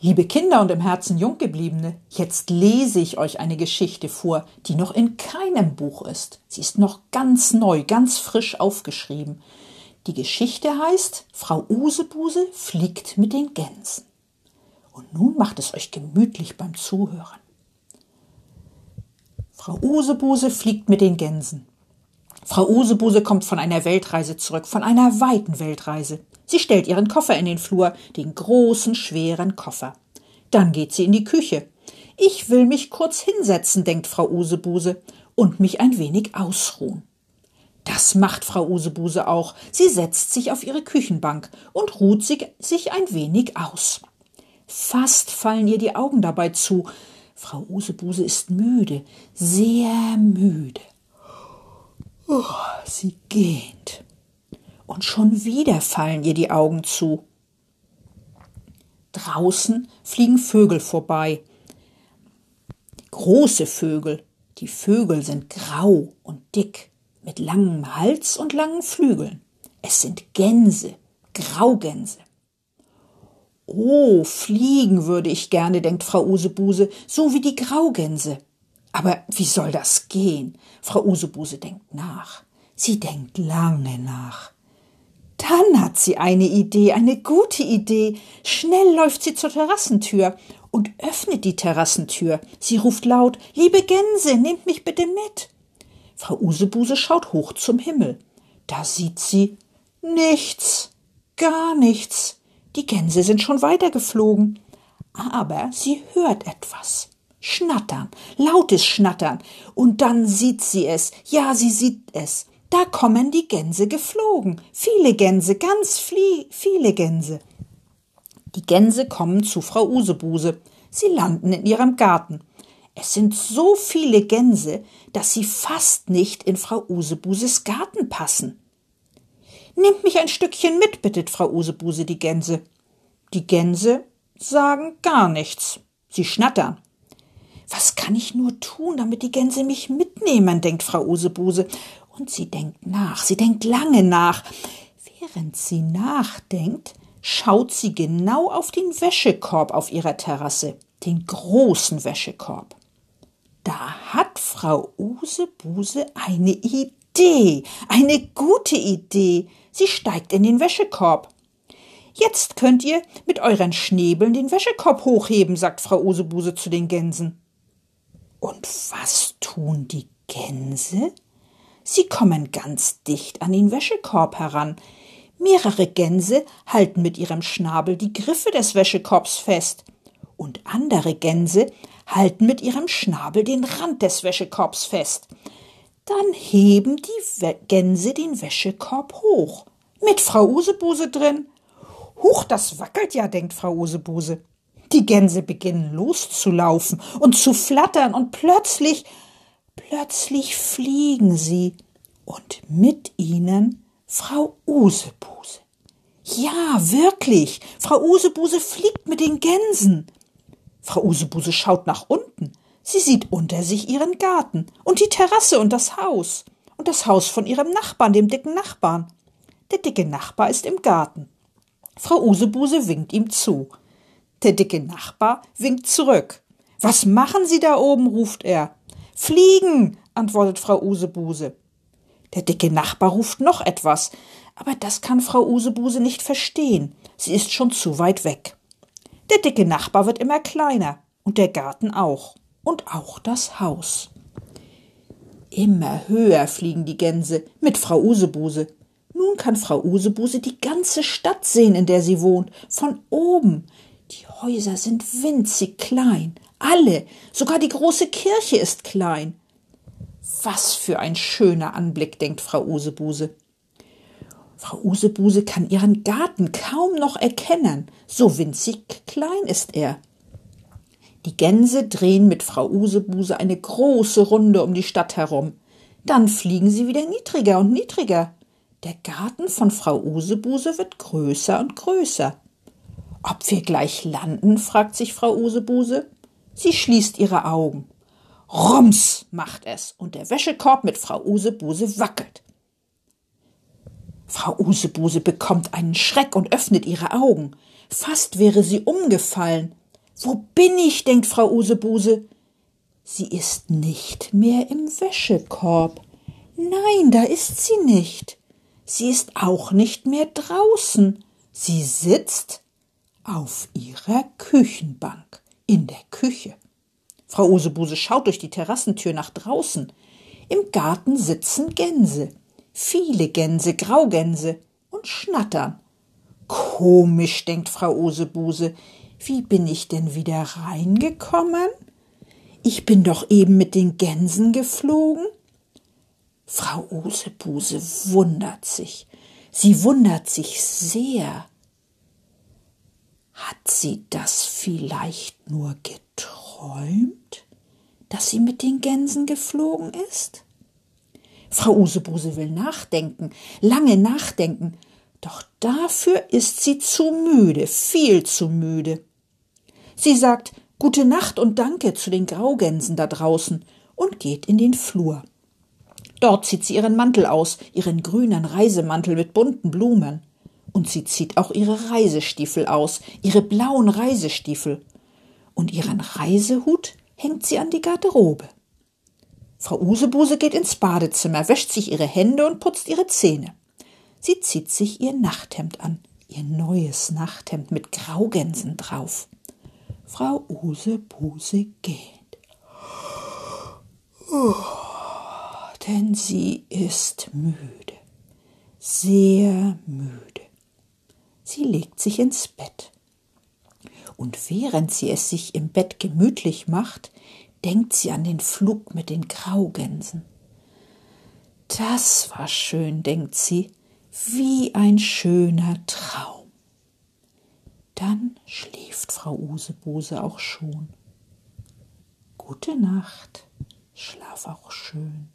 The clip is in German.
Liebe Kinder und im Herzen Junggebliebene, jetzt lese ich euch eine Geschichte vor, die noch in keinem Buch ist. Sie ist noch ganz neu, ganz frisch aufgeschrieben. Die Geschichte heißt Frau Usebuse fliegt mit den Gänsen. Und nun macht es euch gemütlich beim Zuhören. Frau Usebuse fliegt mit den Gänsen. Frau Usebuse kommt von einer Weltreise zurück, von einer weiten Weltreise. Sie stellt ihren Koffer in den Flur, den großen, schweren Koffer. Dann geht sie in die Küche. Ich will mich kurz hinsetzen, denkt Frau Usebuse, und mich ein wenig ausruhen. Das macht Frau Usebuse auch. Sie setzt sich auf ihre Küchenbank und ruht sich ein wenig aus. Fast fallen ihr die Augen dabei zu. Frau Usebuse ist müde, sehr müde. Oh, sie gähnt und schon wieder fallen ihr die Augen zu. Draußen fliegen Vögel vorbei. Große Vögel. Die Vögel sind grau und dick, mit langem Hals und langen Flügeln. Es sind Gänse, Graugänse. Oh, fliegen würde ich gerne, denkt Frau Usebuse, so wie die Graugänse. Aber wie soll das gehen? Frau Usebuse denkt nach. Sie denkt lange nach. Dann hat sie eine Idee, eine gute Idee. Schnell läuft sie zur Terrassentür und öffnet die Terrassentür. Sie ruft laut Liebe Gänse, nehmt mich bitte mit. Frau Usebuse schaut hoch zum Himmel. Da sieht sie nichts, gar nichts. Die Gänse sind schon weitergeflogen. Aber sie hört etwas. Schnattern, lautes Schnattern. Und dann sieht sie es. Ja, sie sieht es. Da kommen die Gänse geflogen. Viele Gänse, ganz viele Gänse. Die Gänse kommen zu Frau Usebuse. Sie landen in ihrem Garten. Es sind so viele Gänse, dass sie fast nicht in Frau Usebuses Garten passen. Nehmt mich ein Stückchen mit, bittet Frau Usebuse die Gänse. Die Gänse sagen gar nichts. Sie schnattern. Was kann ich nur tun, damit die Gänse mich mitnehmen, denkt Frau Usebuse und sie denkt nach, sie denkt lange nach. Während sie nachdenkt, schaut sie genau auf den Wäschekorb auf ihrer Terrasse, den großen Wäschekorb. Da hat Frau Usebuse eine Idee, eine gute Idee. Sie steigt in den Wäschekorb. Jetzt könnt ihr mit euren Schnäbeln den Wäschekorb hochheben, sagt Frau Usebuse zu den Gänsen. Und was tun die Gänse? Sie kommen ganz dicht an den Wäschekorb heran. Mehrere Gänse halten mit ihrem Schnabel die Griffe des Wäschekorbs fest, und andere Gänse halten mit ihrem Schnabel den Rand des Wäschekorbs fest. Dann heben die Gänse den Wäschekorb hoch. Mit Frau Usebuse drin. Huch, das wackelt ja, denkt Frau Usebuse. Die Gänse beginnen loszulaufen und zu flattern und plötzlich Plötzlich fliegen sie und mit ihnen Frau Usebuse. Ja, wirklich, Frau Usebuse fliegt mit den Gänsen. Frau Usebuse schaut nach unten. Sie sieht unter sich ihren Garten und die Terrasse und das Haus und das Haus von ihrem Nachbarn, dem dicken Nachbarn. Der dicke Nachbar ist im Garten. Frau Usebuse winkt ihm zu. Der dicke Nachbar winkt zurück. Was machen Sie da oben? ruft er. Fliegen, antwortet Frau Usebuse. Der dicke Nachbar ruft noch etwas, aber das kann Frau Usebuse nicht verstehen. Sie ist schon zu weit weg. Der dicke Nachbar wird immer kleiner und der Garten auch und auch das Haus. Immer höher fliegen die Gänse mit Frau Usebuse. Nun kann Frau Usebuse die ganze Stadt sehen, in der sie wohnt, von oben. Die Häuser sind winzig klein, alle, sogar die große Kirche ist klein. Was für ein schöner Anblick, denkt Frau Usebuse. Frau Usebuse kann ihren Garten kaum noch erkennen, so winzig klein ist er. Die Gänse drehen mit Frau Usebuse eine große Runde um die Stadt herum. Dann fliegen sie wieder niedriger und niedriger. Der Garten von Frau Usebuse wird größer und größer. Ob wir gleich landen? fragt sich Frau Usebuse. Sie schließt ihre Augen. Rums macht es und der Wäschekorb mit Frau Usebuse wackelt. Frau Usebuse bekommt einen Schreck und öffnet ihre Augen. Fast wäre sie umgefallen. Wo bin ich? denkt Frau Usebuse. Sie ist nicht mehr im Wäschekorb. Nein, da ist sie nicht. Sie ist auch nicht mehr draußen. Sie sitzt auf ihrer Küchenbank in der Küche. Frau Usebuse schaut durch die Terrassentür nach draußen. Im Garten sitzen Gänse. Viele Gänse, Graugänse und schnattern. Komisch, denkt Frau Usebuse. Wie bin ich denn wieder reingekommen? Ich bin doch eben mit den Gänsen geflogen. Frau Usebuse wundert sich. Sie wundert sich sehr. Hat sie das vielleicht nur geträumt, dass sie mit den Gänsen geflogen ist? Frau Usebuse will nachdenken, lange nachdenken, doch dafür ist sie zu müde, viel zu müde. Sie sagt Gute Nacht und Danke zu den Graugänsen da draußen und geht in den Flur. Dort zieht sie ihren Mantel aus, ihren grünen Reisemantel mit bunten Blumen. Und sie zieht auch ihre Reisestiefel aus, ihre blauen Reisestiefel. Und ihren Reisehut hängt sie an die Garderobe. Frau Usebuse geht ins Badezimmer, wäscht sich ihre Hände und putzt ihre Zähne. Sie zieht sich ihr Nachthemd an, ihr neues Nachthemd mit Graugänsen drauf. Frau Usebuse geht. Oh, denn sie ist müde, sehr müde. Sie legt sich ins Bett. Und während sie es sich im Bett gemütlich macht, denkt sie an den Flug mit den Graugänsen. Das war schön, denkt sie, wie ein schöner Traum. Dann schläft Frau Usebuse auch schon. Gute Nacht, schlaf auch schön.